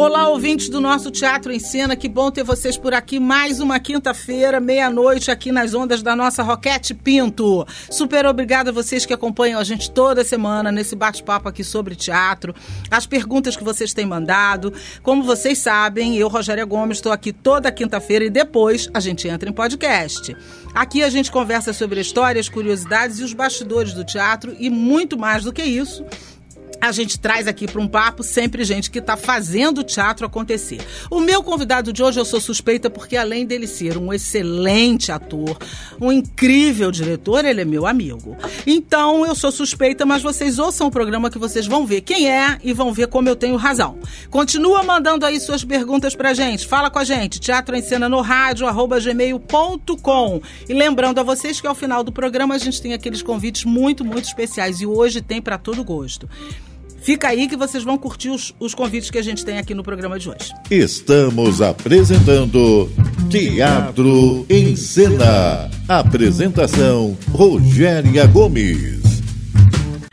Olá, ouvintes do nosso Teatro em Cena, que bom ter vocês por aqui. Mais uma quinta-feira, meia-noite, aqui nas ondas da nossa Roquete Pinto. Super obrigada a vocês que acompanham a gente toda semana nesse bate-papo aqui sobre teatro, as perguntas que vocês têm mandado. Como vocês sabem, eu, Rogéria Gomes, estou aqui toda quinta-feira e depois a gente entra em podcast. Aqui a gente conversa sobre histórias, curiosidades e os bastidores do teatro e muito mais do que isso a gente traz aqui para um papo sempre gente que está fazendo o teatro acontecer. O meu convidado de hoje eu sou suspeita porque além dele ser um excelente ator, um incrível diretor, ele é meu amigo. Então eu sou suspeita, mas vocês ouçam o programa que vocês vão ver quem é e vão ver como eu tenho razão. Continua mandando aí suas perguntas pra gente. Fala com a gente, teatro em cena no rádio, arroba gmail.com. E lembrando a vocês que ao final do programa a gente tem aqueles convites muito, muito especiais e hoje tem para todo gosto. Fica aí que vocês vão curtir os, os convites que a gente tem aqui no programa de hoje. Estamos apresentando Teatro em Cena. Apresentação Rogéria Gomes.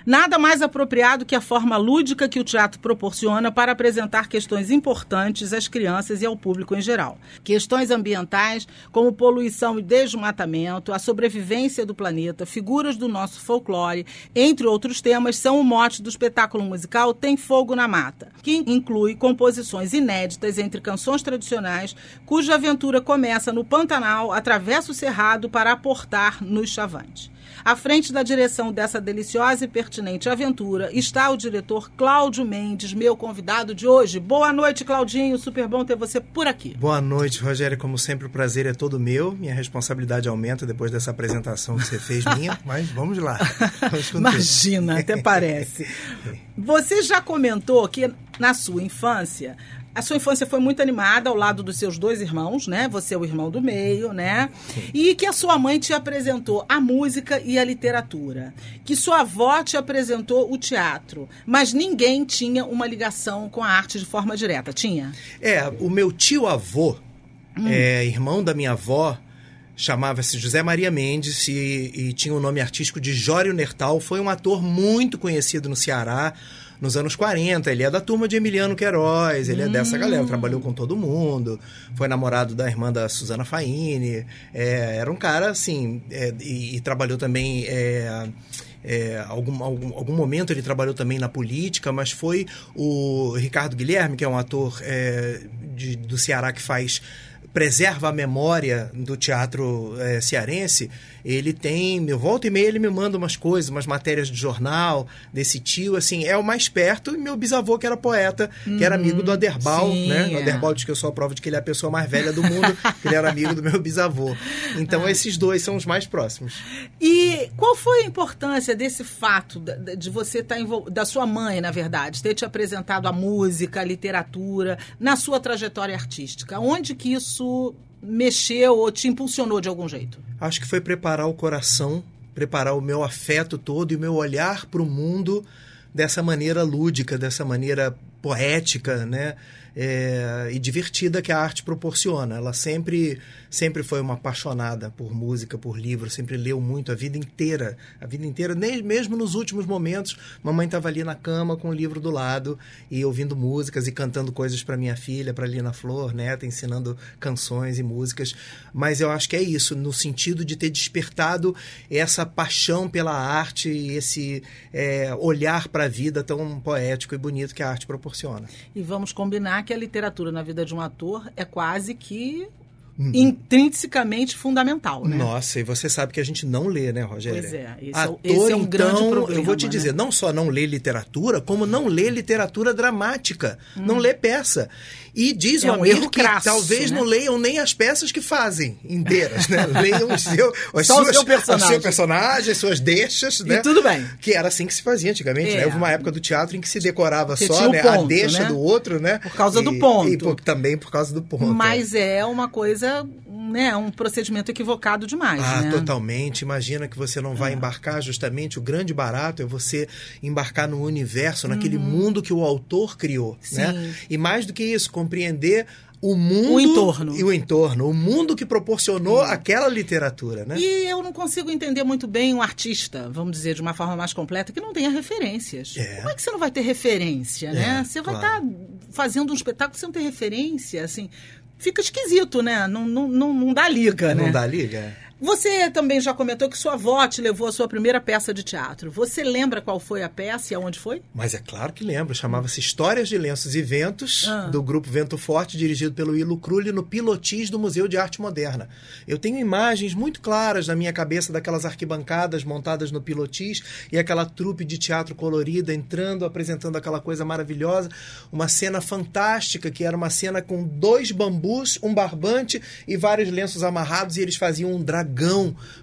Nada mais apropriado que a forma lúdica que o teatro proporciona para apresentar questões importantes às crianças e ao público em geral. Questões ambientais, como poluição e desmatamento, a sobrevivência do planeta, figuras do nosso folclore, entre outros temas, são o mote do espetáculo musical Tem Fogo na Mata, que inclui composições inéditas entre canções tradicionais, cuja aventura começa no Pantanal, atravessa o Cerrado para aportar nos Chavantes. À frente da direção dessa deliciosa e pertinente aventura está o diretor Cláudio Mendes, meu convidado de hoje. Boa noite, Claudinho. Super bom ter você por aqui. Boa noite, Rogério. Como sempre, o prazer é todo meu. Minha responsabilidade aumenta depois dessa apresentação que você fez minha, mas vamos lá. Vamos Imagina, até parece. Você já comentou que na sua infância a sua infância foi muito animada ao lado dos seus dois irmãos, né? Você é o irmão do meio, né? Sim. E que a sua mãe te apresentou a música e a literatura. Que sua avó te apresentou o teatro. Mas ninguém tinha uma ligação com a arte de forma direta, tinha? É, o meu tio-avô, hum. é, irmão da minha avó, chamava-se José Maria Mendes e, e, tinha o nome artístico de Jório Nertal. Foi um ator muito conhecido no Ceará nos anos 40. Ele é da turma de Emiliano Queiroz, ele hum. é dessa hum. galera, trabalhou com todo mundo, foi namorado da irmã da Suzana Faini. É, era um cara, assim, é, e, e, trabalhou também. É, é, algum, algum, algum momento ele trabalhou também na política, mas foi o Ricardo Guilherme, que é um ator é, de, do Ceará que faz preserva a memória do teatro é, cearense, ele tem, meu volta e meia ele me manda umas coisas, umas matérias de jornal desse tio, assim, é o mais perto, e meu bisavô que era poeta, que era amigo do Aderbal, sim, né? É. O Aderbal diz que eu sou a prova de que ele é a pessoa mais velha do mundo, que ele era amigo do meu bisavô. Então esses dois são os mais próximos. E qual foi a importância desse fato de você estar tá envol... da sua mãe, na verdade, ter te apresentado a música, a literatura, na sua trajetória artística? Onde que isso mexeu ou te impulsionou de algum jeito? Acho que foi preparar o coração, preparar o meu afeto todo e o meu olhar para o mundo dessa maneira lúdica, dessa maneira poética, né? É, e divertida que a arte proporciona. Ela sempre sempre foi uma apaixonada por música, por livro, sempre leu muito a vida inteira. A vida inteira, nem mesmo nos últimos momentos, mamãe estava ali na cama com o livro do lado e ouvindo músicas e cantando coisas para minha filha, para Lina Flor, neta, ensinando canções e músicas. Mas eu acho que é isso, no sentido de ter despertado essa paixão pela arte e esse é, olhar para a vida tão poético e bonito que a arte proporciona. E vamos combinar que a literatura na vida de um ator é quase que uhum. intrinsecamente fundamental, né? Nossa, e você sabe que a gente não lê, né, Rogério? Pois é, esse, Ator, é, esse é um então, grande problema. Eu vou te dizer, né? não só não lê literatura, como não lê literatura dramática, hum. não lê peça. E diz é um erro que crasso, talvez né? não leiam nem as peças que fazem inteiras, né? Leiam o seu, as Só suas, o seu personagem. O seu personagem, suas deixas, né? E tudo bem. Que era assim que se fazia antigamente, é. né? Houve uma época do teatro em que se decorava Porque só né? ponto, a deixa né? do outro, né? Por causa e, do ponto. E, e por, também por causa do ponto. Mas é, é uma coisa né, um procedimento equivocado demais. Ah, né? totalmente. Imagina que você não vai é. embarcar justamente o grande barato é você embarcar no universo, naquele uhum. mundo que o autor criou, né? E mais do que isso, compreender o mundo o entorno. e o entorno, o mundo que proporcionou aquela literatura, né? E eu não consigo entender muito bem um artista, vamos dizer de uma forma mais completa, que não tenha referências. É. Como é que você não vai ter referência, né? É, você vai estar claro. tá fazendo um espetáculo sem ter referência, assim, fica esquisito, né? Não, não, não, não dá liga, não né? Não dá liga. Você também já comentou que sua avó te levou a sua primeira peça de teatro. Você lembra qual foi a peça e aonde foi? Mas é claro que lembro. Chamava-se Histórias de Lenços e Ventos, ah. do grupo Vento Forte, dirigido pelo Ilo Crulli, no Pilotis do Museu de Arte Moderna. Eu tenho imagens muito claras na minha cabeça daquelas arquibancadas montadas no Pilotis e aquela trupe de teatro colorida entrando, apresentando aquela coisa maravilhosa. Uma cena fantástica, que era uma cena com dois bambus, um barbante e vários lenços amarrados, e eles faziam um dragão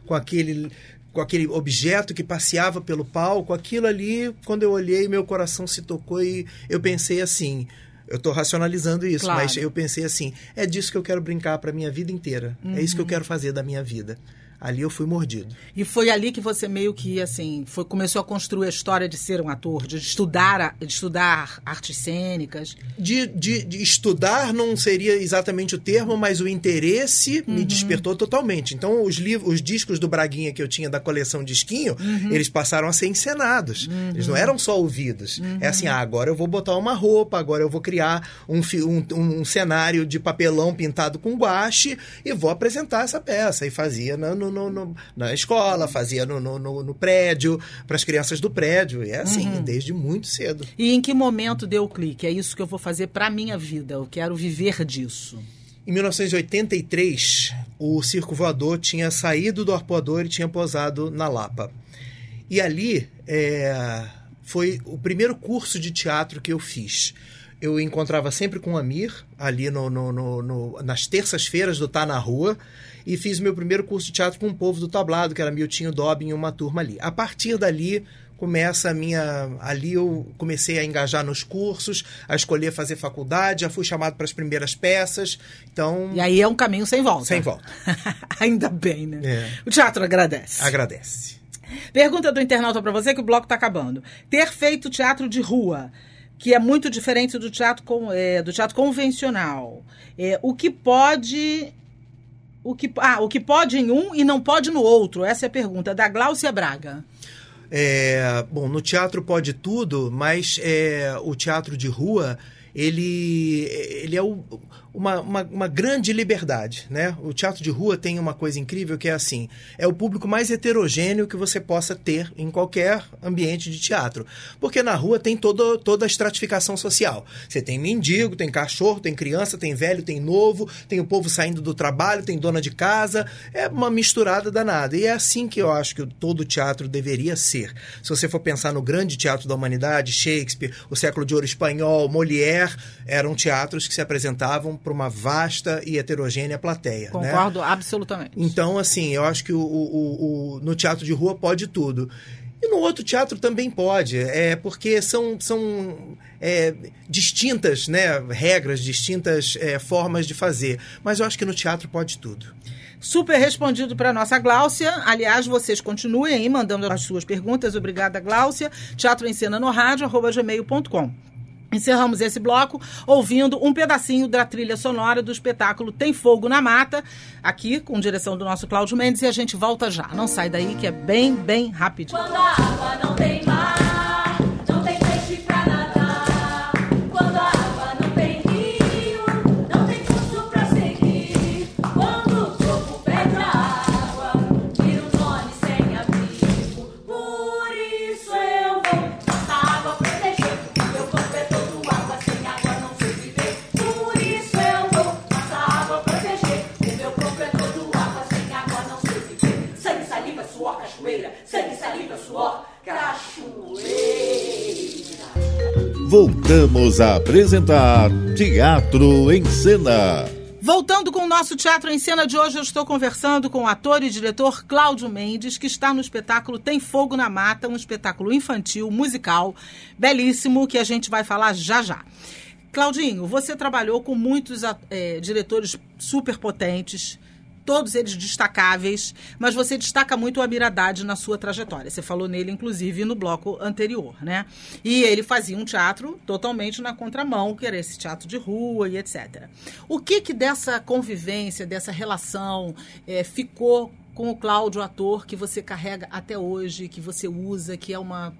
com aquele com aquele objeto que passeava pelo palco, aquilo ali, quando eu olhei, meu coração se tocou e eu pensei assim, eu estou racionalizando isso, claro. mas eu pensei assim, é disso que eu quero brincar para minha vida inteira. Uhum. É isso que eu uhum. quero fazer da minha vida ali eu fui mordido. E foi ali que você meio que assim, foi, começou a construir a história de ser um ator, de estudar, de estudar artes cênicas. De, de, de estudar não seria exatamente o termo, mas o interesse uhum. me despertou totalmente. Então os livros, os discos do Braguinha que eu tinha da coleção Disquinho, uhum. eles passaram a ser encenados. Uhum. Eles não eram só ouvidos. É assim, ah, agora eu vou botar uma roupa, agora eu vou criar um, um, um cenário de papelão pintado com guache e vou apresentar essa peça. E fazia no, no, no, na escola, fazia no, no, no prédio, para as crianças do prédio. E é assim, uhum. desde muito cedo. E em que momento deu o clique? É isso que eu vou fazer para minha vida. Eu quero viver disso. Em 1983, o Circo Voador tinha saído do Arpoador e tinha posado na Lapa. E ali é, foi o primeiro curso de teatro que eu fiz. Eu encontrava sempre com o Amir, ali no, no, no, nas terças-feiras do Tá na Rua, e fiz meu primeiro curso de teatro com o povo do tablado, que era Miltinho Dobbin e uma turma ali. A partir dali começa a minha. Ali eu comecei a engajar nos cursos, a escolher fazer faculdade, já fui chamado para as primeiras peças. Então. E aí é um caminho sem volta. Sem volta. Ainda bem, né? É. O teatro agradece. Agradece. Pergunta do internauta para você que o bloco está acabando. Ter feito teatro de rua, que é muito diferente do teatro, com, é, do teatro convencional, é, o que pode o que, ah, o que pode em um e não pode no outro? Essa é a pergunta, da Gláucia Braga. É, bom, no teatro pode tudo, mas é, o teatro de rua, ele, ele é o, uma, uma, uma, grande liberdade, né? O teatro de rua tem uma coisa incrível que é assim, é o público mais heterogêneo que você possa ter em qualquer ambiente de teatro. Porque na rua tem todo, toda a estratificação social. Você tem mendigo, tem cachorro, tem criança, tem velho, tem novo, tem o povo saindo do trabalho, tem dona de casa, é uma misturada danada. E é assim que eu acho que todo teatro deveria ser. Se você for pensar no grande teatro da humanidade, Shakespeare, o século de ouro espanhol, Molière, eram teatros que se apresentavam para uma vasta e heterogênea plateia. Né? Concordo né? absolutamente. Então, assim, eu acho que o, o, o, no teatro de rua pode tudo. E no outro teatro também pode, é porque são, são é, distintas né, regras, distintas é, formas de fazer. Mas eu acho que no teatro pode tudo. Super respondido para nossa Gláucia. Aliás, vocês continuem aí mandando as suas perguntas. Obrigada, Gláucia. Teatro em Cena no rádio, arroba gmail.com. Encerramos esse bloco ouvindo um pedacinho da trilha sonora do espetáculo Tem Fogo na Mata, aqui com direção do nosso Cláudio Mendes, e a gente volta já. Não sai daí que é bem, bem rapidinho. Quando a água não tem mar. Voltamos a apresentar Teatro em Cena. Voltando com o nosso Teatro em Cena de hoje, eu estou conversando com o ator e diretor Cláudio Mendes, que está no espetáculo Tem Fogo na Mata, um espetáculo infantil, musical, belíssimo, que a gente vai falar já já. Claudinho, você trabalhou com muitos é, diretores super potentes, todos eles destacáveis, mas você destaca muito o Amiradade na sua trajetória. Você falou nele, inclusive, no bloco anterior, né? E ele fazia um teatro totalmente na contramão, que era esse teatro de rua e etc. O que que dessa convivência, dessa relação, é, ficou com o Cláudio, ator, que você carrega até hoje, que você usa, que é uma,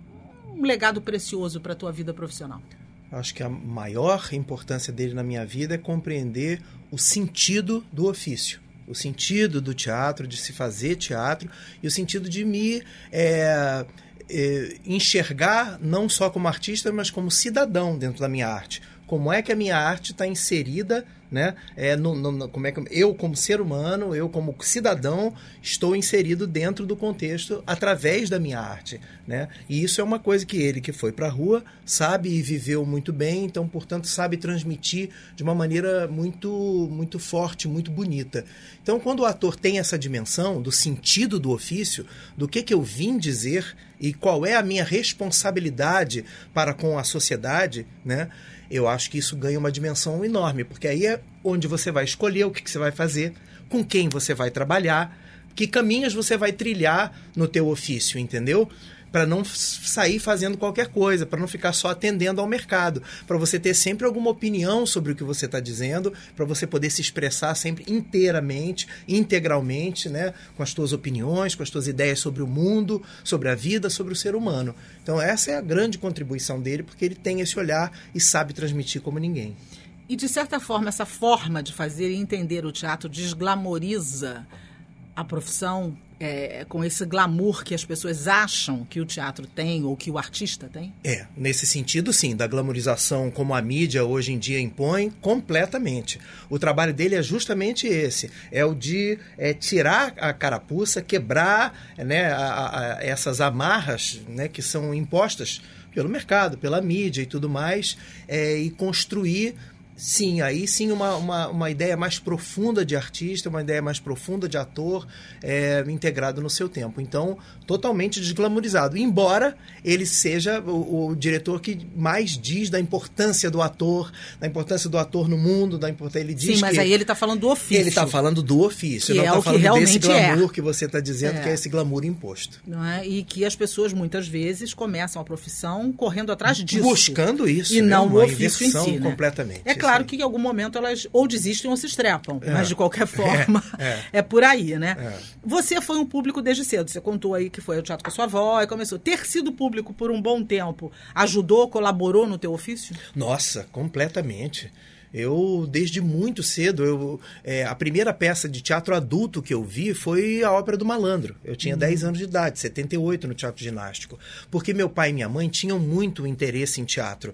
um legado precioso para a tua vida profissional? Acho que a maior importância dele na minha vida é compreender o sentido do ofício. O sentido do teatro, de se fazer teatro, e o sentido de me é, é, enxergar não só como artista, mas como cidadão dentro da minha arte. Como é que a minha arte está inserida né? É, no, no, como é que eu como ser humano, eu como cidadão estou inserido dentro do contexto através da minha arte, né? E isso é uma coisa que ele que foi para a rua sabe e viveu muito bem, então portanto sabe transmitir de uma maneira muito muito forte, muito bonita. Então quando o ator tem essa dimensão do sentido do ofício, do que que eu vim dizer e qual é a minha responsabilidade para com a sociedade, né? Eu acho que isso ganha uma dimensão enorme, porque aí é onde você vai escolher o que, que você vai fazer, com quem você vai trabalhar, que caminhos você vai trilhar no teu ofício, entendeu? Para não sair fazendo qualquer coisa, para não ficar só atendendo ao mercado, para você ter sempre alguma opinião sobre o que você está dizendo, para você poder se expressar sempre inteiramente, integralmente, né, com as suas opiniões, com as suas ideias sobre o mundo, sobre a vida, sobre o ser humano. Então essa é a grande contribuição dele, porque ele tem esse olhar e sabe transmitir como ninguém. E de certa forma essa forma de fazer e entender o teatro desglamoriza a profissão é, com esse glamour que as pessoas acham que o teatro tem ou que o artista tem? É, nesse sentido, sim, da glamorização como a mídia hoje em dia impõe, completamente. O trabalho dele é justamente esse: é o de é, tirar a carapuça, quebrar né, a, a, essas amarras né, que são impostas pelo mercado, pela mídia e tudo mais, é, e construir Sim, aí sim uma, uma, uma, ideia mais profunda de artista, uma ideia mais profunda de ator é, integrado no seu tempo. Então, totalmente desglamorizado. Embora ele seja o, o, diretor que mais diz da importância do ator, da importância do ator no mundo, da importância. Ele diz sim, mas aí ele está falando do ofício. Ele está falando do ofício, que não está é falando desse glamour é. que você está dizendo, é. que é esse glamour imposto. Não é? E que as pessoas muitas vezes começam a profissão correndo atrás disso. Buscando isso. E né? não o ofício em si. Né? completamente. É claro que em algum momento elas ou desistem ou se estrepam, É. mas de qualquer forma É, é. é por aí, né? É. Você foi um público desde cedo. Você contou aí que foi ao teatro com a sua avó e começou. Ter sido público por um bom tempo ajudou, colaborou no teu ofício? Nossa, completamente. Eu, desde muito cedo, eu, é, a primeira peça de teatro adulto que eu vi foi a Ópera do Malandro. Eu tinha 10 anos de idade, 78 no teatro ginástico. Porque meu pai e minha mãe tinham muito interesse em teatro.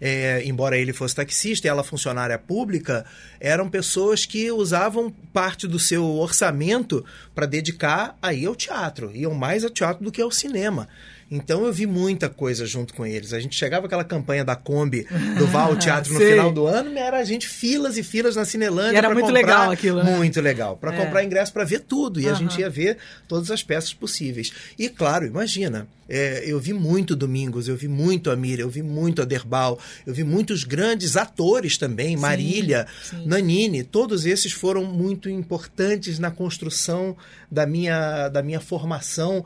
É, embora ele fosse taxista e ela funcionária pública, eram pessoas que usavam parte do seu orçamento para dedicar aí ao teatro. Iam mais ao teatro do que ao cinema. Então eu vi muita coisa junto com eles. A gente chegava aquela campanha da Kombi do Val Teatro no final do ano, era a gente filas e filas na Cinelândia. E era muito comprar- legal aquilo, né? Muito legal. Para É. comprar ingresso para ver tudo. E a Aham. gente ia ver todas as peças possíveis. E claro, imagina, é, eu vi muito Domingos, eu vi muito Amir, eu vi muito Aderbal, eu vi muitos grandes atores também, Marília, sim. Nanini, todos esses foram muito importantes na construção da minha, da minha formação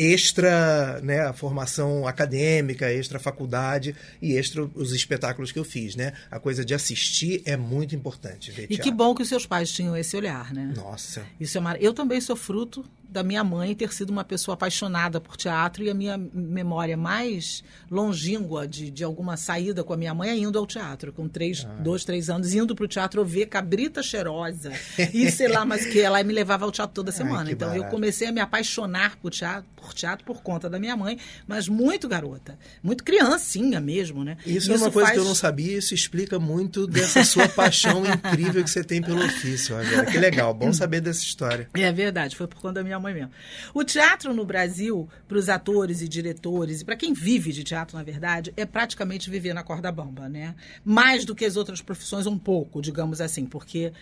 extra, né, a formação acadêmica, extra faculdade e extra os espetáculos que eu fiz, né? A coisa de assistir é muito importante. E que teatro. bom que os seus pais tinham esse olhar, né? Nossa. Isso é mar... Eu também sou fruto da minha mãe ter sido uma pessoa apaixonada por teatro e a minha memória mais longínqua de, de alguma saída com a minha mãe é indo ao teatro, com três, Ah. dois, três anos, indo para o teatro ver Cabrita Cheirosa e sei lá mais o que. Ela me levava ao teatro toda semana. que então eu barato. comecei a me apaixonar por teatro, por teatro por conta da minha mãe, mas muito garota, muito criancinha mesmo, né? Isso, é uma coisa faz- que eu não sabia, isso explica muito dessa sua paixão incrível que você tem pelo ofício, Rogério. Que legal, bom saber dessa história. É verdade, foi por conta da minha mãe mesmo. O teatro no Brasil, para os atores e diretores, e para quem vive de teatro, na verdade, é praticamente viver na corda bamba, né? Mais do que as outras profissões, um pouco, digamos assim, porque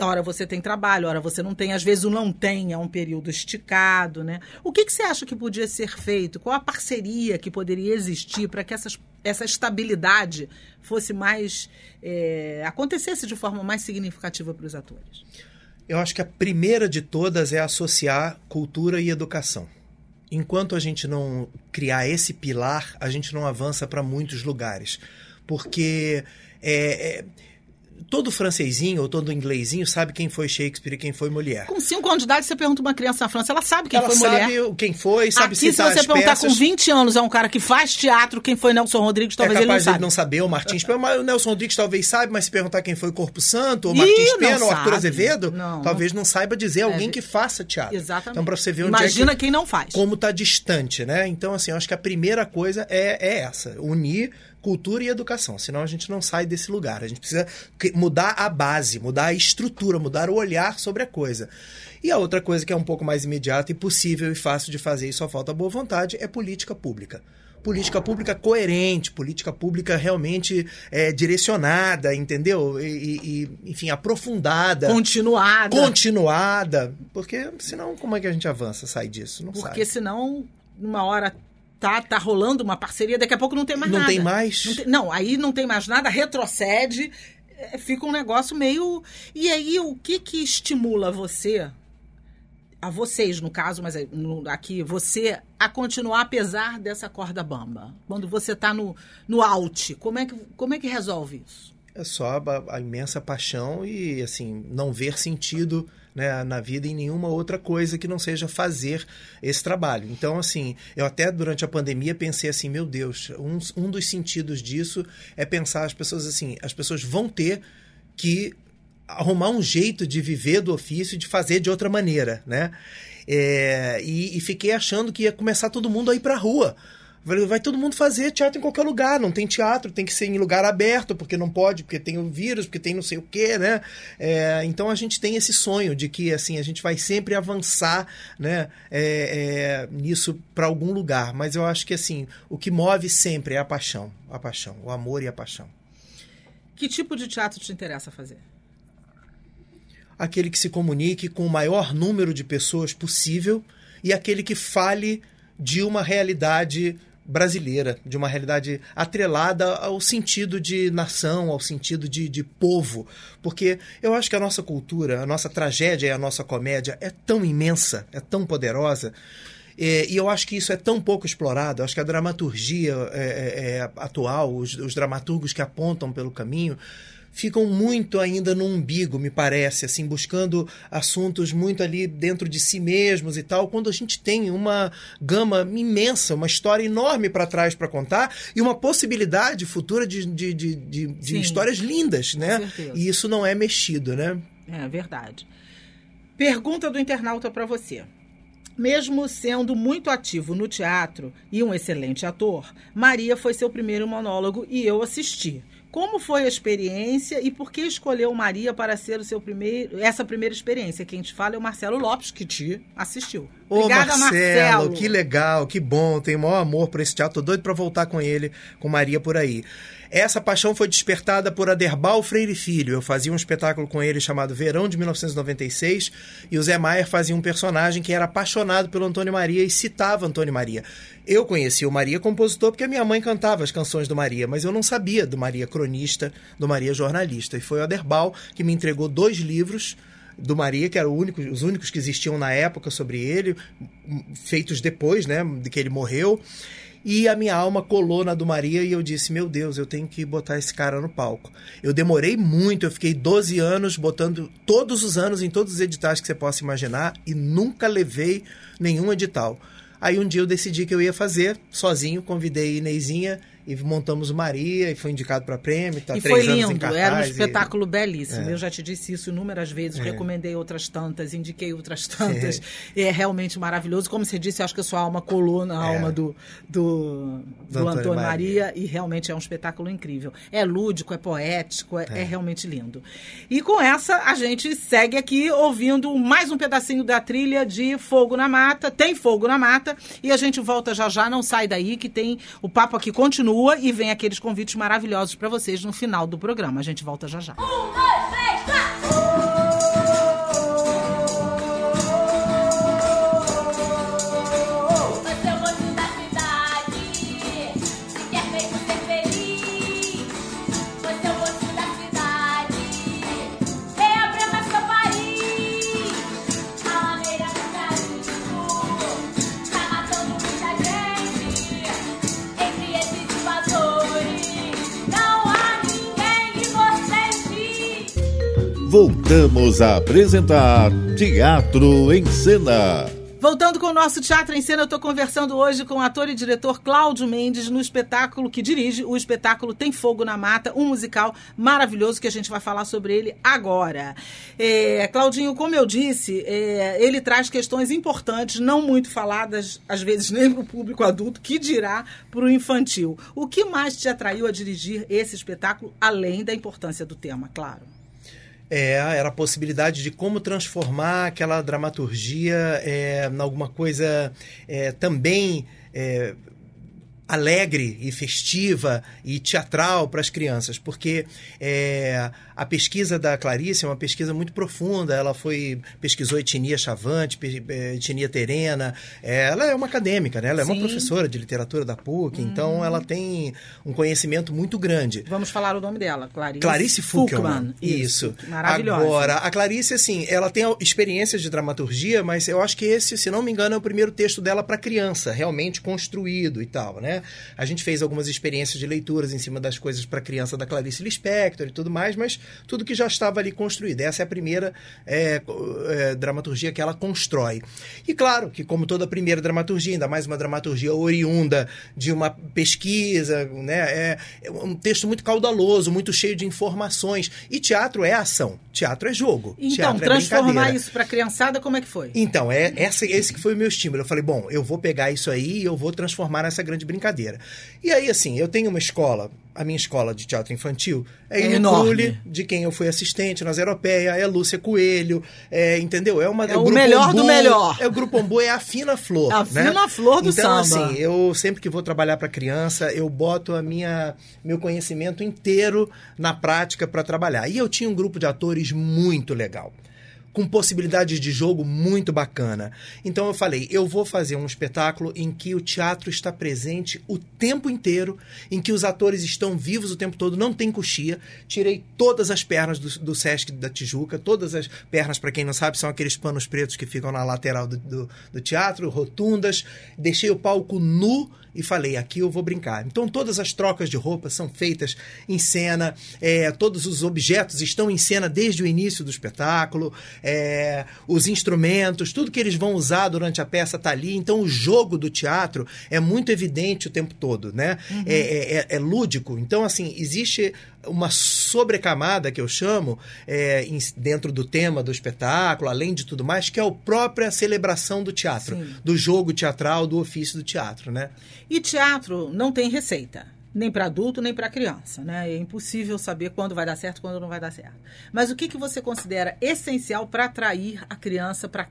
hora você tem trabalho, hora você não tem, às vezes o não tem é um período esticado, né? O que, que você acha que podia ser feito? Qual a parceria que poderia existir para que essas, essa estabilidade fosse mais. é, acontecesse de forma mais significativa para os atores? Eu acho que a primeira de todas é associar cultura e educação. Enquanto a gente não criar esse pilar, a gente não avança para muitos lugares. Porque é, é, todo francesinho ou todo inglesinho sabe quem foi Shakespeare e quem foi Molière. Com 5 anos de idade, você pergunta uma criança na França, ela sabe quem Ela foi mulher. sabe quem foi, sabe Aqui, se você perguntar peças. com 20 anos a um cara que faz teatro quem foi Nelson Rodrigues, talvez é ele não saiba. não saber, o Martins Pena, mas o Nelson Rodrigues talvez saiba, mas se perguntar quem foi Corpo Santo, ou Martins Pena, ou Arthur. Azevedo, Não. talvez não saiba dizer alguém É, que faça teatro. Exatamente. Então, pra você ver onde Imagina é que, quem não faz. como tá distante, né? Então, assim, eu acho que a primeira coisa é, é essa, unir cultura e educação, senão a gente não sai desse lugar. A gente precisa mudar a base, mudar a estrutura, mudar o olhar sobre a coisa. E a outra coisa que é um pouco mais imediata e possível e fácil de fazer e só falta boa vontade é política pública. Política pública coerente, política pública realmente é, direcionada, entendeu? E, e- e, enfim, aprofundada, Continuada. continuada. Porque senão, como é que a gente avança, sai disso? Não Porque sai. senão, numa hora tá, tá rolando uma parceria, daqui a pouco não tem mais Não nada. tem mais? Não, tem- não, aí não tem mais nada, retrocede, é, fica um negócio meio. E aí, o que que estimula você, a vocês no caso, mas aqui, você, a continuar apesar dessa corda bamba? Quando você tá no, no out, como é, que, como é que resolve isso? É só a, a imensa paixão e, assim, não ver sentido né, na vida em nenhuma outra coisa que não seja fazer esse trabalho. Então, assim, eu até durante a pandemia pensei assim, meu Deus, um, um dos sentidos disso é pensar as pessoas assim, as pessoas vão ter que arrumar um jeito de viver do ofício, de fazer de outra maneira, né? É, e, e fiquei achando que ia começar todo mundo a ir pra rua. Vai todo mundo fazer teatro em qualquer lugar. Não tem teatro, tem que ser em lugar aberto, porque não pode, porque tem o vírus, porque tem não sei o quê, né? É, então a gente tem esse sonho de que assim a gente vai sempre avançar, né? é, é, nisso para algum lugar. Mas eu acho que assim o que move sempre é a paixão, a paixão, o amor e a paixão. Que tipo de teatro te interessa fazer? aquele que se comunique com o maior número de pessoas possível e aquele que fale de uma realidade brasileira, de uma realidade atrelada ao sentido de nação, ao sentido de, de povo. Porque eu acho que a nossa cultura, a nossa tragédia e a nossa comédia é tão imensa, é tão poderosa. É, e eu acho que isso é tão pouco explorado. Eu acho que a dramaturgia é, é, é, atual, os, os dramaturgos que apontam pelo caminho, ficam muito ainda no umbigo, me parece, assim, buscando assuntos muito ali dentro de si mesmos e tal, quando a gente tem uma gama imensa, uma história enorme para trás para contar e uma possibilidade futura de, de, de, de, de histórias lindas, né? E isso não é mexido, né? É verdade. Pergunta do internauta para você. Mesmo sendo muito ativo no teatro e um excelente ator, Maria foi seu primeiro monólogo e eu assisti. Como foi a experiência e por que escolheu Maria para ser o seu primeiro, essa primeira experiência? Quem te fala é o Marcelo Lopes, que te assistiu. Ô, Obrigada, Marcelo, Marcelo. que legal, que bom, tenho maior amor por esse teatro, tô doido pra voltar com ele, com Maria por aí. Essa paixão foi despertada por Aderbal Freire Filho. Eu fazia um espetáculo com ele chamado Verão de 1996 e o Zé Maier fazia um personagem que era apaixonado pelo Antônio Maria e citava Antônio Maria. Eu conheci o Maria compositor porque a minha mãe cantava as canções do Maria, mas eu não sabia do Maria cronista, do Maria jornalista. E foi o Aderbal que me entregou dois livros do Maria, que eram único- os únicos que existiam na época sobre ele, feitos depois, né, de que ele morreu. E a minha alma colou na do Maria e eu disse: Meu Deus, eu tenho que botar esse cara no palco. Eu demorei muito, eu fiquei 12 anos botando todos os anos em todos os editais que você possa imaginar e nunca levei nenhum edital. Aí um dia eu decidi que eu ia fazer sozinho, convidei Inezinha e montamos o Maria e foi indicado para prêmio. Tá e três foi anos em lindo, cartaz era um e- espetáculo belíssimo. É. Eu já te disse isso inúmeras vezes, É. recomendei outras tantas, indiquei outras tantas. É realmente maravilhoso. Como você disse, acho que a sua alma colou na É. alma do, do, do Do Antônio, Antônio Maria. Maria. e realmente é um espetáculo incrível. É lúdico, é poético, é, é realmente lindo. E com essa, a gente segue aqui ouvindo mais um pedacinho da trilha de Fogo na Mata. Tem Fogo na Mata e a gente volta já já, não sai daí, que tem o papo aqui continua e vem aqueles convites maravilhosos para vocês no final do programa. A gente volta já já. Um, dois, três, Voltamos a apresentar Teatro em Cena. Voltando com o nosso Teatro em Cena, eu estou conversando hoje com o ator e diretor Cláudio Mendes no espetáculo que dirige, o espetáculo Tem Fogo na Mata, um musical maravilhoso que a gente vai falar sobre ele agora. É, Claudinho, como eu disse, é, ele traz questões importantes, não muito faladas, às vezes nem para o público adulto, que dirá para o infantil. O que mais te atraiu a dirigir esse espetáculo, além da importância do tema, claro? É, era a possibilidade de como transformar aquela dramaturgia é, em alguma coisa é, também é, alegre e festiva e teatral para as crianças, porque é, a pesquisa da Clarice é uma pesquisa muito profunda. Ela foi pesquisou etnia chavante, é, etnia terena. É, ela é uma acadêmica, né? Ela é Sim. uma professora de literatura da PUC, então ela tem um conhecimento muito grande. Vamos falar o nome dela, Clarice, Clarice Fuckelman. Isso. Maravilhosa. Agora, a Clarice, assim, ela tem experiências de dramaturgia, mas eu acho que esse, se não me engano, é o primeiro texto dela para criança, realmente construído e tal, né? A gente fez algumas experiências de leituras em cima das coisas para criança da Clarice Lispector e tudo mais, mas tudo que já estava ali construído. Essa é a primeira é, é, dramaturgia que ela constrói. E claro que, como toda primeira dramaturgia, ainda mais uma dramaturgia oriunda de uma pesquisa, né? É, é um texto muito caudaloso, muito cheio de informações. E teatro é ação, teatro é jogo. Então, teatro é transformar isso para criançada, como é que foi? Então, é essa, esse que foi o meu estímulo. Eu falei, bom, eu vou pegar isso aí e eu vou transformar nessa grande brincadeira. E aí, assim, eu tenho uma escola, a minha escola de teatro infantil é, É enorme. De quem eu fui assistente nas Europeia, é Lúcia Coelho, é, entendeu? É, uma, É o melhor do melhor. É o Grupo Ombu, é a fina flor. A né? fina flor do então, samba. assim, eu sempre que vou trabalhar para criança, eu boto a minha meu conhecimento inteiro na prática para trabalhar. E eu tinha um grupo de atores muito legal. Com possibilidades de jogo muito bacana. Então eu falei, eu vou fazer um espetáculo em que o teatro está presente o tempo inteiro, em que os atores estão vivos o tempo todo, não tem coxia. Tirei todas as pernas do, do Sesc da Tijuca, todas as pernas, para quem não sabe, são aqueles panos pretos que ficam na lateral do, do, do teatro, rotundas. Deixei o palco nu e falei, aqui eu vou brincar. Então todas as trocas de roupa são feitas em cena, é, todos os objetos estão em cena desde o início do espetáculo, é, os instrumentos, tudo que eles vão usar durante a peça está ali. Então o jogo do teatro é muito evidente o tempo todo, né? É, é- é- é lúdico. Então, assim, existe uma sobrecamada que eu chamo é, em- dentro do tema do espetáculo, além de tudo mais, que é a própria celebração do teatro, Sim. do jogo teatral, do ofício do teatro, né? E teatro não tem receita. Nem para adulto, nem para criança, né? É impossível saber quando vai dar certo quando não vai dar certo. Mas o que, que você considera essencial para atrair a criança para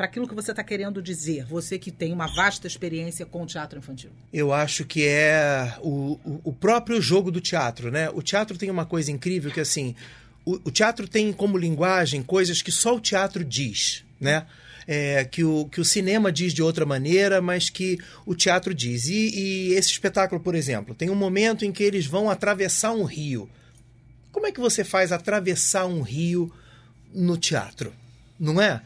aquilo que você está querendo dizer? Você que tem uma vasta experiência com o teatro infantil. Eu acho que é o, o, o próprio jogo do teatro, né? O teatro tem uma coisa incrível que, assim, o, o teatro tem como linguagem coisas que só o teatro diz, né? É, que, o, que o cinema diz de outra maneira, mas que o teatro diz. E, e esse espetáculo, por exemplo, tem um momento em que eles vão atravessar um rio. Como é que você faz atravessar um rio no teatro? Não é?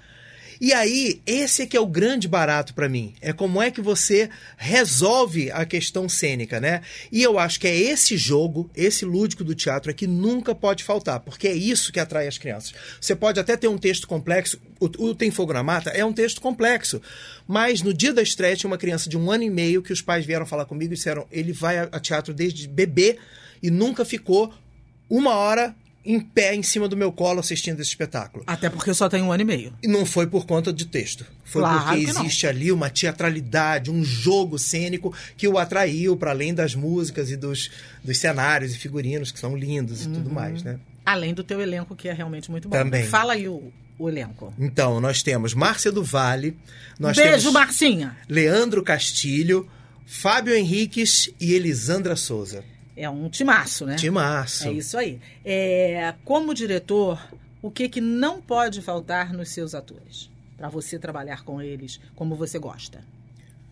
E aí, esse é que é o grande barato para mim. É como é que você resolve a questão cênica, né? E eu acho que é esse jogo, esse lúdico do teatro é que nunca pode faltar, porque é isso que atrai as crianças. Você pode até ter um texto complexo, o, o Tem Fogo na Mata é um texto complexo, mas no dia da estreia tinha uma criança de um ano e meio que os pais vieram falar comigo e disseram, ele vai a, a teatro desde bebê e nunca ficou uma hora em pé em cima do meu colo assistindo esse espetáculo. Até porque só tem um ano e meio. E não foi por conta de texto. Foi Claro porque que não. existe ali uma teatralidade, um jogo cênico que o atraiu para além das músicas e dos, dos cenários e figurinos que são lindos e Uhum. tudo mais, né? Além do teu elenco, que é realmente muito bom. Também. Fala aí o, o elenco. Então, nós temos Márcia do Vale, nós Beijo, temos Marcinha! Leandro Castilho, Fábio Henriques e Elisandra Souza. É um timaço, né? Timaço. É isso aí. É, como diretor, o que, que não pode faltar nos seus atores? Para você trabalhar com eles como você gosta.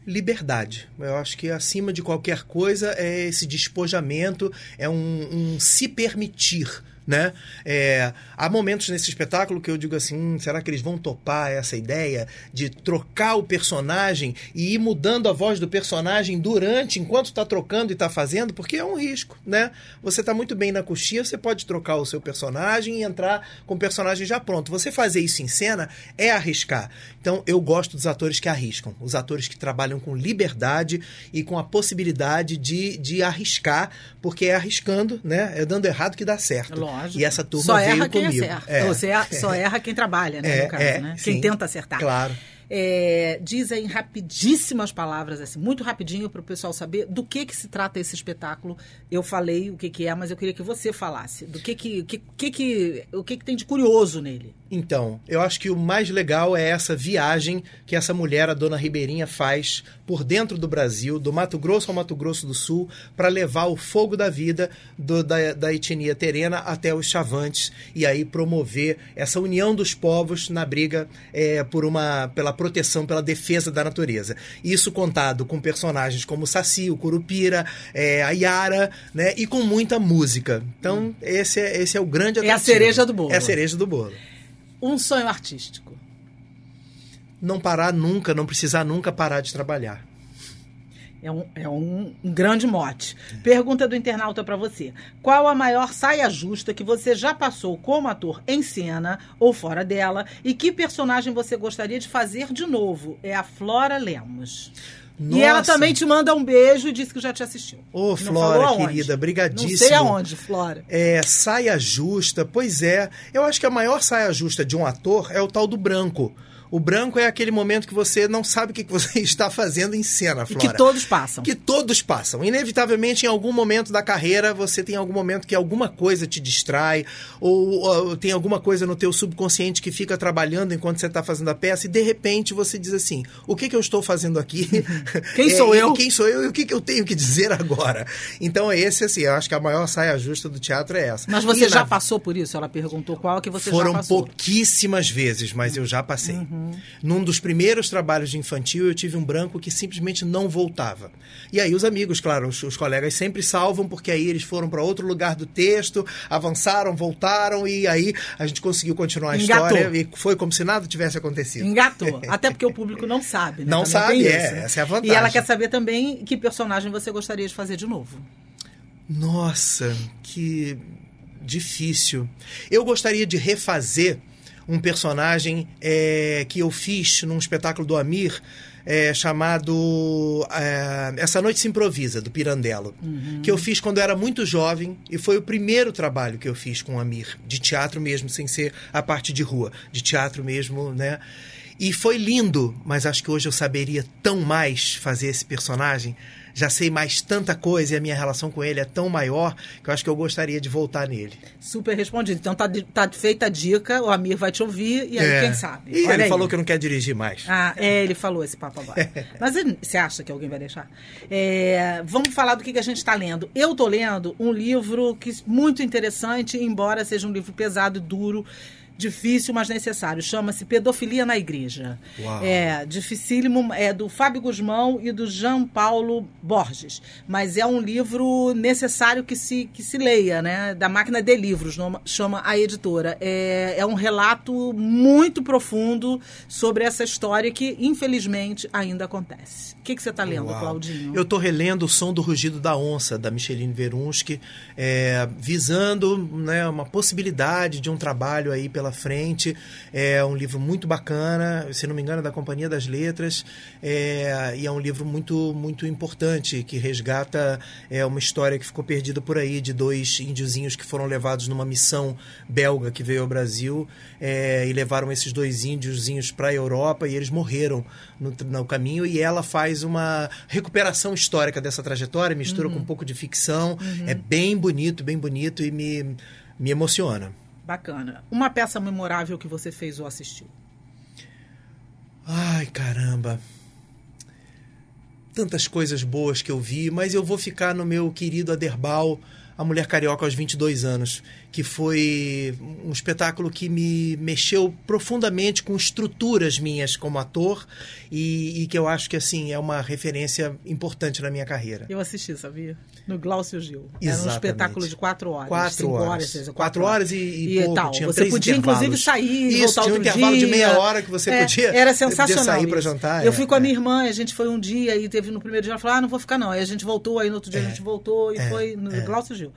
liberdade. Eu acho que acima de qualquer coisa é esse despojamento, é um, um se permitir. Né? É, há momentos nesse espetáculo que eu digo assim, hum, será que eles vão topar essa ideia de trocar o personagem e ir mudando a voz do personagem durante, enquanto está trocando e está fazendo? Porque é um risco, né? Você está muito bem na coxinha, você pode trocar o seu personagem e entrar com o personagem já pronto. Você fazer isso em cena é arriscar. Então, eu gosto dos atores que arriscam, os atores que trabalham com liberdade e com a possibilidade de, de arriscar, porque é arriscando, né? É dando errado que dá certo. Lógico. E essa turma só veio erra quem comigo. acerta. É. Você é- só erra quem trabalha, né, É, no caso, é, né? Quem sim. tenta acertar. Claro. É, diz aí em rapidíssimas palavras, assim, muito rapidinho para o pessoal saber do que que se trata esse espetáculo. Eu falei o que que é, mas eu queria que você falasse. Do que que, que, que, que o que que tem de curioso nele? Então, eu acho que o mais legal é essa viagem que essa mulher, a dona Ribeirinha, faz por dentro do Brasil, do Mato Grosso ao Mato Grosso do Sul, para levar o fogo da vida do- da, da etnia terena até os chavantes e aí promover essa união dos povos na briga é, por uma, pela proteção, pela defesa da natureza. Isso contado com personagens como o Saci, o Curupira, é, a Yara, né, e com muita música. Então, esse, é, esse é o grande É a atrativo. cereja do bolo. É a cereja do bolo Um sonho artístico. não parar nunca, não precisar nunca parar de trabalhar. É um, é um, um grande mote. Pergunta do internauta para você: Qual a maior saia justa que você já passou como ator em cena ou fora dela? E que personagem você gostaria de fazer de novo? É a Flora Lemos. E ela Nossa. também te manda um beijo e disse que já te assistiu. Ô, Não Flora, querida, brigadíssimo. Não sei aonde, Flora. É, saia justa, pois é. Eu acho que a maior saia justa de um ator é o tal do branco. O branco é aquele momento que você não sabe o que você está fazendo em cena, E Flora. que todos passam. Que todos passam. Inevitavelmente, em algum momento da carreira, você tem algum momento que alguma coisa te distrai, ou, ou tem alguma coisa no teu subconsciente que fica trabalhando enquanto você está fazendo a peça, e de repente você diz assim: o que, que eu estou fazendo aqui? Quem sou e eu? Quem sou eu e o que, que eu tenho que dizer agora? Então, esse, assim, eu acho que a maior saia justa do teatro é essa. Mas você E já na- passou por isso? Ela perguntou qual que você foram já passou. pouquíssimas vezes, mas eu já passei. Uhum. Num dos primeiros trabalhos de infantil, eu tive um branco que simplesmente não voltava. E aí os amigos, claro, os, os colegas sempre salvam, porque aí eles foram para outro lugar do texto, avançaram, voltaram, e aí a gente conseguiu continuar a Engatou. história. E foi como se nada tivesse acontecido. Engatou. Até porque o público não sabe, né? Não Também sabe, é, isso, né? essa é a vantagem. E ela quer saber também que personagem você gostaria de fazer de novo. Nossa, que difícil. Eu gostaria de refazer um personagem é, que eu fiz num espetáculo do Amir é, chamado é, Essa Noite Se Improvisa, do Pirandello. Que eu fiz quando eu era muito jovem e foi o primeiro trabalho que eu fiz com o Amir, de teatro mesmo, sem ser a parte de rua, de teatro mesmo, né? E foi lindo, mas acho que hoje eu saberia tão mais fazer esse personagem. Já sei mais tanta coisa e a minha relação com ele é tão maior que eu acho que eu gostaria de voltar nele. Super respondido. Então tá, tá feita a dica, o Amir vai te ouvir e aí É. quem sabe. E Olha ele aí. falou que não quer dirigir mais. Ah, é, ele falou esse papo agora. Mas você acha que alguém vai deixar? É, vamos falar do que, que a gente está lendo. Eu estou lendo um livro que muito interessante, embora seja um livro pesado e duro. Difícil, mas necessário. Chama-se Pedofilia na Igreja. Uau. É, dificílimo, é do Fábio Guzmão e do Jean Paulo Borges. Mas é um livro necessário que se, que se leia, né? Da máquina de livros, chama a editora. É, é um relato muito profundo sobre essa história que, infelizmente, ainda acontece. O que, que você está lendo, Uau. Claudinho? Eu estou relendo O Som do Rugido da Onça, da Micheline Verunski, é, visando né, uma possibilidade de um trabalho aí pela frente. É um livro muito bacana, se não me engano, é da Companhia das Letras, é, e é um livro muito, muito importante, que resgata é, uma história que ficou perdida por aí, de dois índiozinhos que foram levados numa missão belga que veio ao Brasil, é, e levaram esses dois índiozinhos para a Europa, e eles morreram no, no caminho, e ela faz uma recuperação histórica dessa trajetória, mistura com um pouco de ficção. É bem bonito, bem bonito e me, me emociona. Bacana. Uma peça memorável que você fez ou assistiu? Ai, caramba. Tantas coisas boas que eu vi, mas eu vou ficar no meu querido Aderbal, A Mulher Carioca aos 22 anos, que foi um espetáculo que me mexeu profundamente com estruturas minhas como ator e, e que eu acho que assim é uma referência importante na minha carreira. Eu assisti, sabia? No Glaucio Gil. Era um Exatamente. espetáculo de quatro horas. Quatro cinco horas. seja, Quatro horas e- e pouco, tal. tinha Você podia, inclusive, sair e Isso, voltar tinha um intervalo de dia. meia hora que você É, podia- Era podia sensacional. sair isso. jantar, Eu é, fui com a é. minha irmã, a gente foi um dia e teve no primeiro dia, ela falou, ah, não vou ficar não. Aí a gente voltou, aí no outro dia a gente voltou e é, foi no é, Glaucio Gil.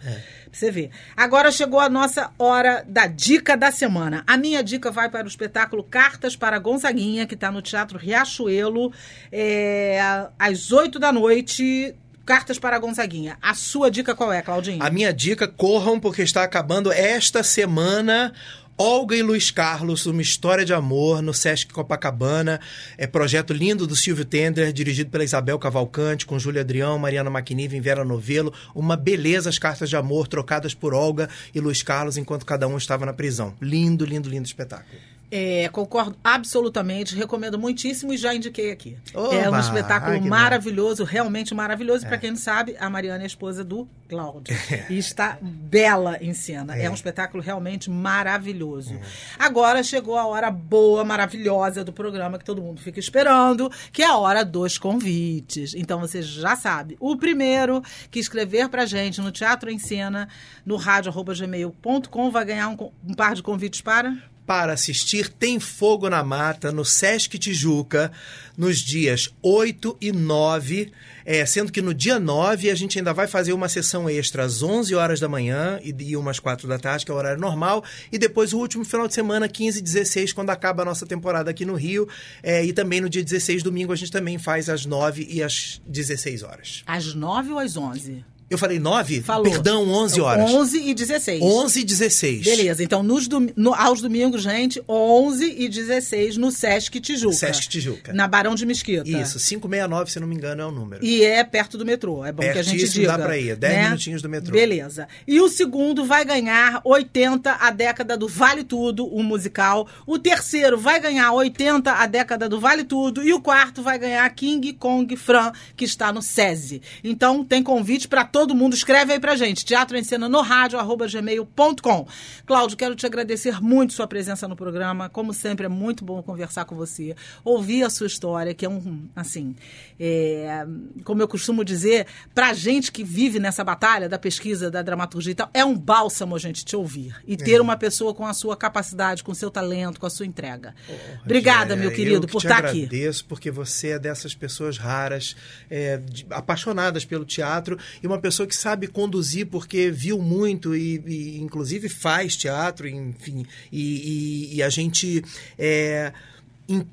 Pra você ver. Agora chegou a nossa hora da dica da semana. A minha dica vai para o espetáculo Cartas para Gonzaguinha, que está no Teatro Riachuelo, é, às 8 da noite. Cartas para Gonzaguinha. A sua dica qual é, Claudinho? A minha dica, corram, porque está acabando esta semana. Olga e Luiz Carlos, uma história de amor no Sesc Copacabana. É projeto lindo do Silvio Tender, dirigido pela Isabel Cavalcante, com Júlia Adrião, Mariana Maquinive e Vera Novelo. Uma beleza as cartas de amor trocadas por Olga e Luiz Carlos enquanto cada um estava na prisão. Lindo, lindo, lindo espetáculo. É, concordo absolutamente, recomendo muitíssimo e já indiquei aqui. Oba! é um espetáculo Ai, que bom. maravilhoso, realmente maravilhoso. Pra quem não sabe, a Mariana é a esposa do Cláudio. E está bela em cena. É. um espetáculo realmente maravilhoso. Agora chegou a hora boa, maravilhosa do programa que todo mundo fica esperando, que é a hora dos convites. Então você já sabe. O primeiro que escrever pra gente no Teatro em Cena, no rádio.gmail.com, vai ganhar um, um par de convites para. Para assistir Tem Fogo na Mata no Sesc Tijuca nos dias 8 e 9, é, sendo que no dia 9 a gente ainda vai fazer uma sessão extra às 11 horas da manhã e, e umas 4 da tarde, que é o horário normal, e depois o último final de semana, 15 e 16, quando acaba a nossa temporada aqui no Rio, é, e também no dia 16, domingo, a gente também faz às 9 e às 16 horas. Às 9 ou às 11? Eu falei 9? Falou. Perdão, 11 horas. 11 e 16. 11 e 16. Beleza, então nos dom- no- aos domingos, gente, 11 e 16 no Sesc Tijuca. Sesc Tijuca. Na Barão de Mesquita. Isso, 569, se não me engano, é o número. E é perto do metrô, é bom que a gente Pertíssimo, diga. dá pra ir, 10 minutinhos do metrô. Beleza. E o segundo vai ganhar 80, a década do Vale Tudo, o musical. O terceiro vai ganhar 80, a década do Vale Tudo. E o quarto vai ganhar King Kong Fran, que está no SESI. Então tem convite pra todo mundo. Escreve aí pra gente, teatro em cena no rádio, arroba gmail.com. Cláudio, quero te agradecer muito sua presença no programa. Como sempre, é muito bom conversar com você, ouvir a sua história, que é um, assim, é, como eu costumo dizer, pra gente que vive nessa batalha da pesquisa, da dramaturgia e tal, é um bálsamo a gente te ouvir. E É. ter uma pessoa com a sua capacidade, com o seu talento, com a sua entrega. Obrigada, meu querido, eu que por te estar aqui. agradeço porque você é dessas pessoas raras, é, de- apaixonadas pelo teatro e uma pessoa que sabe conduzir porque viu muito e, e, inclusive faz teatro, enfim, e, e- e a gente é,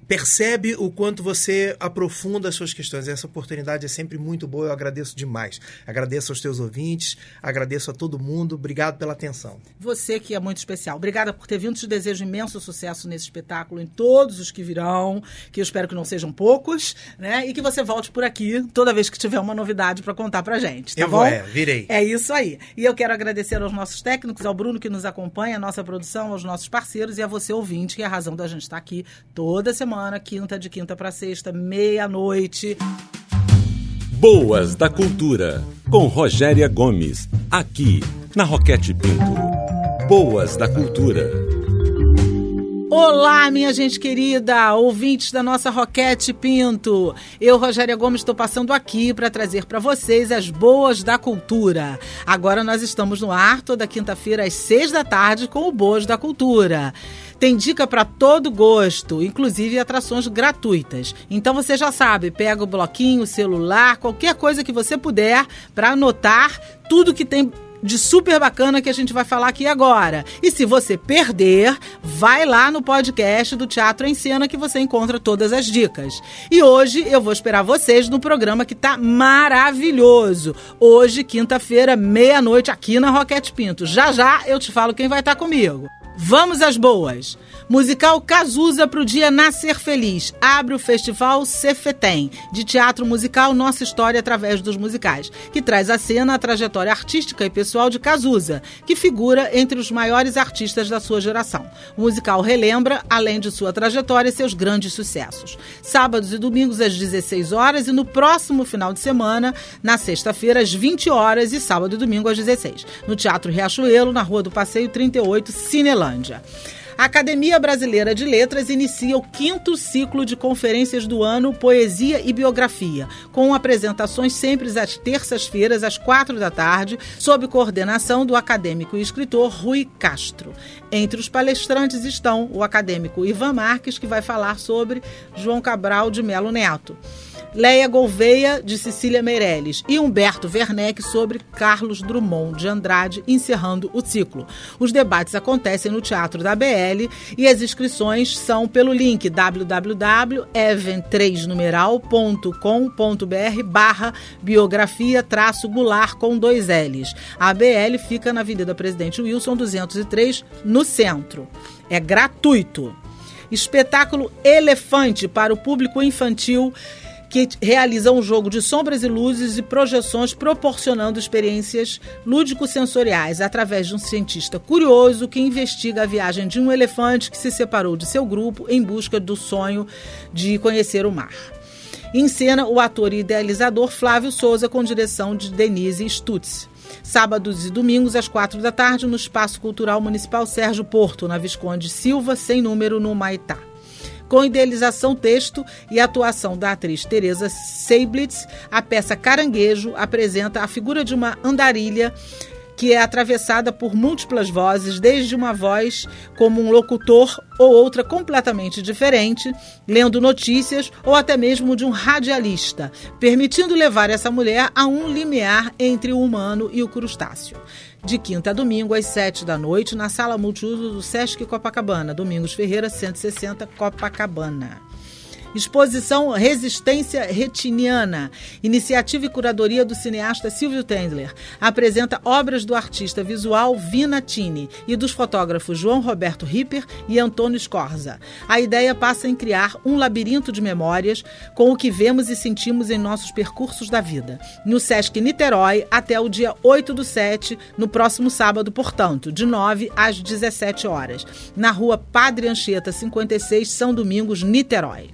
percebe o quanto você aprofunda as suas questões. Essa oportunidade é sempre muito boa, eu agradeço demais. Agradeço aos teus ouvintes, agradeço a todo mundo, obrigado pela atenção. Você que é muito especial. Obrigada por ter vindo. Te desejo imenso sucesso nesse espetáculo, em todos os que virão, que eu espero que não sejam poucos, né? E que você volte por aqui toda vez que tiver uma novidade para contar pra gente, tá Eu bom? vou, é, virei. É isso aí. E eu quero agradecer aos nossos técnicos, ao Bruno que nos acompanha, à nossa produção, aos nossos parceiros e a você ouvinte, que é a razão da gente estar aqui toda semana, quinta de quinta para sexta, meia-noite. Boas da Cultura, com Rogéria Gomes, aqui na Roquete Pinto. Boas da Cultura. Olá, minha gente querida, ouvintes da nossa Roquete Pinto. Eu, Rogéria Gomes, estou passando aqui para trazer para vocês as boas da cultura. Agora nós estamos no ar toda quinta-feira às seis da tarde com o Boas da Cultura. Tem dica para todo gosto, inclusive atrações gratuitas. Então você já sabe, pega o bloquinho, o celular, qualquer coisa que você puder para anotar tudo que tem de super bacana que a gente vai falar aqui agora. E se você perder, vai lá no podcast do Teatro em Cena que você encontra todas as dicas. E hoje eu vou esperar vocês no programa que tá maravilhoso. Hoje, quinta-feira, meia-noite, aqui na Roquete Pinto. Já já eu te falo quem vai estar comigo. Vamos às boas! Musical Cazuza para o Dia Nascer Feliz. Abre o Festival Cefetem, de teatro musical Nossa História através dos musicais, que traz à cena a trajetória artística e pessoal de Cazuza, que figura entre os maiores artistas da sua geração. O musical relembra, além de sua trajetória, seus grandes sucessos. Sábados e domingos às 16 horas e no próximo final de semana, na sexta-feira às 20 horas e sábado e domingo às 16, no Teatro Riachuelo, na Rua do Passeio 38, Cinelândia. A Academia Brasileira de Letras inicia o quinto ciclo de conferências do ano Poesia e Biografia, com apresentações sempre às terças-feiras, às quatro da tarde, sob coordenação do acadêmico e escritor Rui Castro. Entre os palestrantes estão o acadêmico Ivan Marques, que vai falar sobre João Cabral de Melo Neto. Leia Gouveia, de Cecília Meirelles, e Humberto Werneck sobre Carlos Drummond de Andrade, encerrando o ciclo. Os debates acontecem no Teatro da BL e as inscrições são pelo link www.even3numeral.com.br barra biografia traço gular com dois L's. A BL fica na Avenida Presidente Wilson 203, no centro. É gratuito. Espetáculo Elefante para o público infantil que realiza um jogo de sombras e luzes e projeções proporcionando experiências lúdico-sensoriais através de um cientista curioso que investiga a viagem de um elefante que se separou de seu grupo em busca do sonho de conhecer o mar. Em cena, o ator e idealizador Flávio Souza, com direção de Denise Stutz. Sábados e domingos, às quatro da tarde, no Espaço Cultural Municipal Sérgio Porto, na Visconde Silva, sem número, no Maitá com idealização texto e atuação da atriz Teresa Seiblitz, a peça Caranguejo apresenta a figura de uma andarilha que é atravessada por múltiplas vozes, desde uma voz como um locutor ou outra completamente diferente, lendo notícias ou até mesmo de um radialista, permitindo levar essa mulher a um limiar entre o humano e o crustáceo de quinta a domingo, às sete da noite, na sala multiuso do Sesc Copacabana. Domingos Ferreira, 160, Copacabana. Exposição Resistência Retiniana, iniciativa e curadoria do cineasta Silvio Tendler. Apresenta obras do artista visual Vina Tini e dos fotógrafos João Roberto Ripper e Antônio Scorza. A ideia passa em criar um labirinto de memórias com o que vemos e sentimos em nossos percursos da vida. No Sesc Niterói, até o dia 8 do 7, no próximo sábado, portanto, de 9 às 17 horas. Na rua Padre Anchieta 56, São Domingos, Niterói.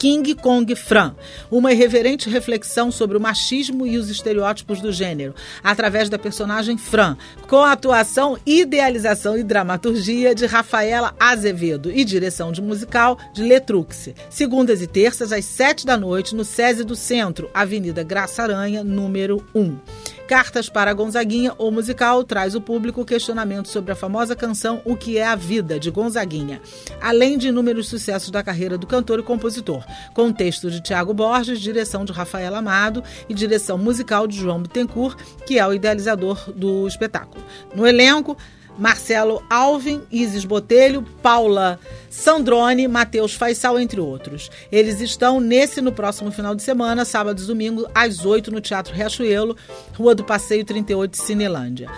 King Kong Fran, uma irreverente reflexão sobre o machismo e os estereótipos do gênero, através da personagem Fran, com a atuação, idealização e dramaturgia de Rafaela Azevedo e direção de musical de Letrux. Segundas e terças, às sete da noite, no SESI do Centro, Avenida Graça Aranha, número 1. Cartas para Gonzaguinha, ou musical, traz o público questionamento sobre a famosa canção O que é a Vida, de Gonzaguinha, além de inúmeros sucessos da carreira do cantor e compositor, com texto de Tiago Borges, direção de Rafael Amado e direção musical de João Bittencourt, que é o idealizador do espetáculo. No elenco, Marcelo Alvin, Isis Botelho, Paula Sandrone, Matheus Faisal, entre outros. Eles estão nesse no próximo final de semana, sábados e domingo, às 8 no Teatro Riachuelo, Rua do Passeio 38, Cinelândia.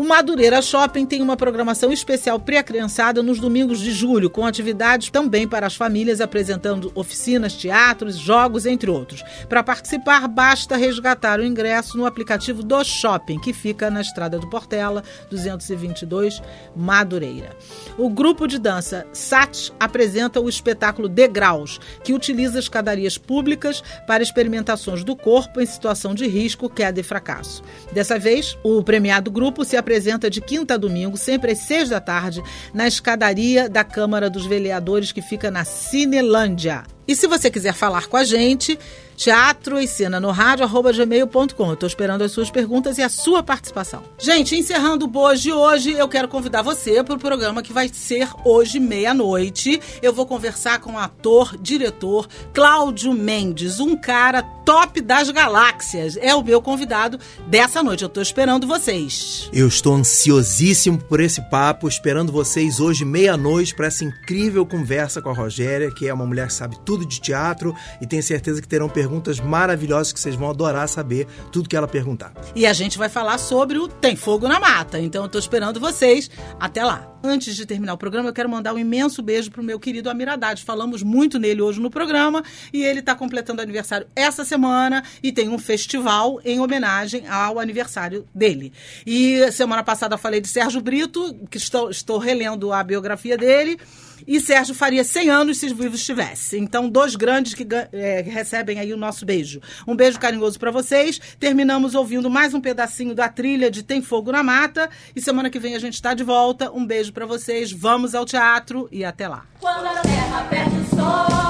O Madureira Shopping tem uma programação especial pré-criançada nos domingos de julho, com atividades também para as famílias, apresentando oficinas, teatros, jogos, entre outros. Para participar, basta resgatar o ingresso no aplicativo do Shopping, que fica na Estrada do Portela, 222, Madureira. O grupo de dança SAT apresenta o espetáculo Degraus, que utiliza escadarias públicas para experimentações do corpo em situação de risco, queda e fracasso. Dessa vez, o premiado grupo se apresenta de quinta a domingo, sempre às seis da tarde, na escadaria da Câmara dos Vereadores, que fica na Cinelândia. E se você quiser falar com a gente, teatro e cena no rádio, arroba gmail.com. Estou esperando as suas perguntas e a sua participação. Gente, encerrando o Boas de hoje, eu quero convidar você para o programa que vai ser hoje, meia-noite. Eu vou conversar com o ator, diretor Cláudio Mendes, um cara top das galáxias. É o meu convidado dessa noite. Eu estou esperando vocês. Eu estou ansiosíssimo por esse papo, esperando vocês hoje, meia-noite, para essa incrível conversa com a Rogéria, que é uma mulher que sabe tudo de teatro e tenho certeza que terão perguntas perguntas maravilhosas que vocês vão adorar saber tudo que ela perguntar. E a gente vai falar sobre o Tem Fogo na Mata. Então eu tô esperando vocês. Até lá. Antes de terminar o programa, eu quero mandar um imenso beijo pro meu querido Amir Haddad. Falamos muito nele hoje no programa e ele está completando aniversário essa semana e tem um festival em homenagem ao aniversário dele. E semana passada eu falei de Sérgio Brito, que estou, estou relendo a biografia dele. E Sérgio faria 100 anos se vivo estivesse. Então, dois grandes que é, recebem aí o nosso beijo. Um beijo carinhoso para vocês. Terminamos ouvindo mais um pedacinho da trilha de Tem Fogo na Mata. E semana que vem a gente está de volta. Um beijo para vocês. Vamos ao teatro e até lá. Quando a terra perde o solo,